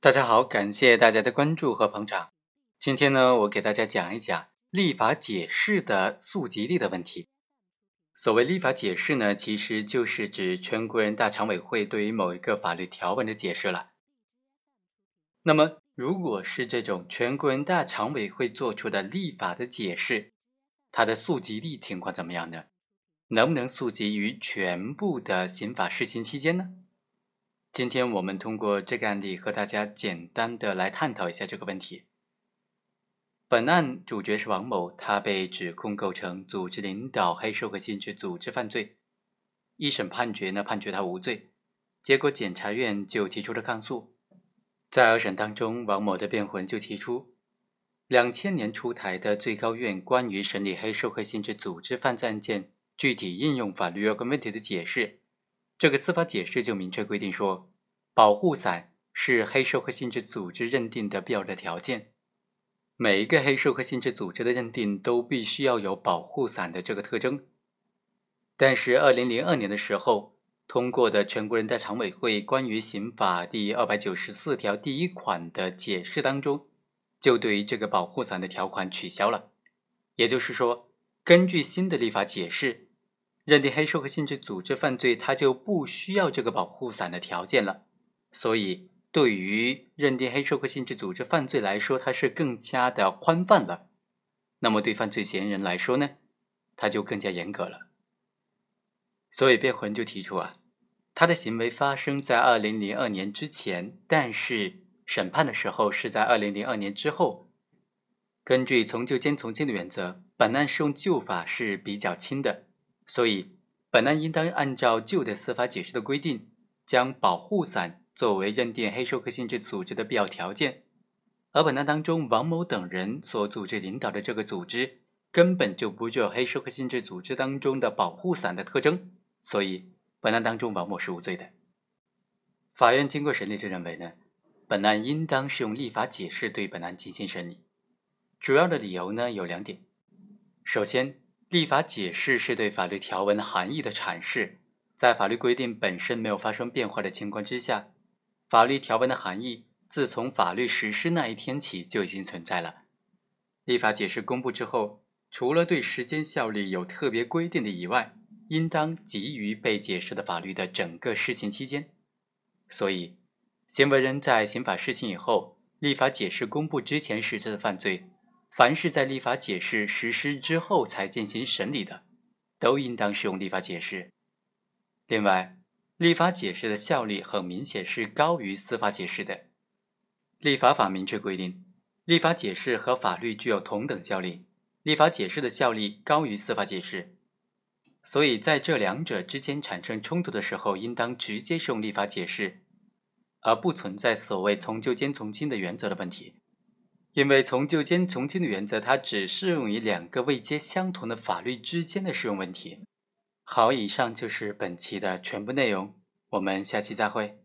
大家好，感谢大家的关注和捧场。今天呢，我给大家讲一讲立法解释的溯及力的问题。所谓立法解释呢，其实就是指全国人大常委会对于某一个法律条文的解释了。那么，如果是这种全国人大常委会做出的立法的解释，它的溯及力情况怎么样呢？能不能溯及于全部的刑法施行期间呢？今天我们通过这个案例和大家简单的来探讨一下这个问题。本案主角是王某，他被指控构成组织领导黑社会性质组织犯罪。一审判决呢，判决他无罪。结果检察院就提出了抗诉。在二审当中，王某的辩护人就提出，两千年出台的最高院关于审理黑社会性质组织犯罪案件具体应用法律若干问题的解释。这个司法解释就明确规定说，保护伞是黑社会性质组织认定的必要的条件。每一个黑社会性质组织的认定都必须要有保护伞的这个特征。但是，二零零二年的时候通过的全国人大常委会关于刑法第二百九十四条第一款的解释当中，就对这个保护伞的条款取消了。也就是说，根据新的立法解释。认定黑社会性质组织犯罪，他就不需要这个保护伞的条件了。所以，对于认定黑社会性质组织犯罪来说，它是更加的宽泛了。那么，对犯罪嫌疑人来说呢，他就更加严格了。所以，辩护人就提出啊，他的行为发生在二零零二年之前，但是审判的时候是在二零零二年之后。根据从旧兼从轻的原则，本案适用旧法是比较轻的。所以，本案应当按照旧的司法解释的规定，将保护伞作为认定黑社会性质组织的必要条件。而本案当中，王某等人所组织领导的这个组织，根本就不具有黑社会性质组织当中的保护伞的特征。所以，本案当中王某是无罪的。法院经过审理就认为呢，本案应当适用立法解释对本案进行审理。主要的理由呢有两点，首先。立法解释是对法律条文含义的阐释，在法律规定本身没有发生变化的情况之下，法律条文的含义自从法律实施那一天起就已经存在了。立法解释公布之后，除了对时间效力有特别规定的以外，应当给予被解释的法律的整个施行期间。所以，行为人在刑法施行以后，立法解释公布之前实施的犯罪。凡是在立法解释实施之后才进行审理的，都应当适用立法解释。另外，立法解释的效力很明显是高于司法解释的。立法法明确规定，立法解释和法律具有同等效力，立法解释的效力高于司法解释。所以，在这两者之间产生冲突的时候，应当直接适用立法解释，而不存在所谓从旧兼从轻的原则的问题。因为从旧兼从轻的原则，它只适用于两个未接相同的法律之间的适用问题。好，以上就是本期的全部内容，我们下期再会。